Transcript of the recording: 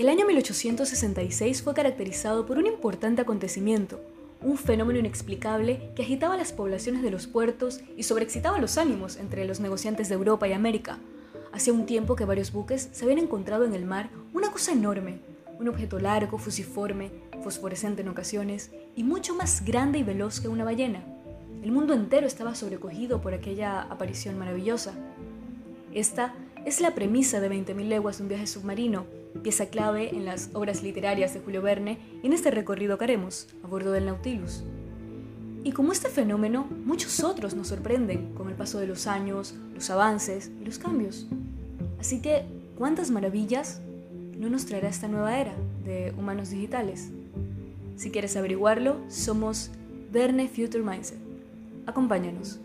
El año 1866 fue caracterizado por un importante acontecimiento, un fenómeno inexplicable que agitaba las poblaciones de los puertos y sobreexcitaba los ánimos entre los negociantes de Europa y América. Hacía un tiempo que varios buques se habían encontrado en el mar una cosa enorme, un objeto largo, fusiforme, fosforescente en ocasiones y mucho más grande y veloz que una ballena. El mundo entero estaba sobrecogido por aquella aparición maravillosa. Esta es la premisa de 20.000 leguas de un viaje submarino, pieza clave en las obras literarias de Julio Verne y en este recorrido que haremos a bordo del Nautilus. Y como este fenómeno, muchos otros nos sorprenden con el paso de los años, los avances y los cambios. Así que, ¿cuántas maravillas no nos traerá esta nueva era de humanos digitales? Si quieres averiguarlo, somos Verne Future Mindset. Acompáñanos.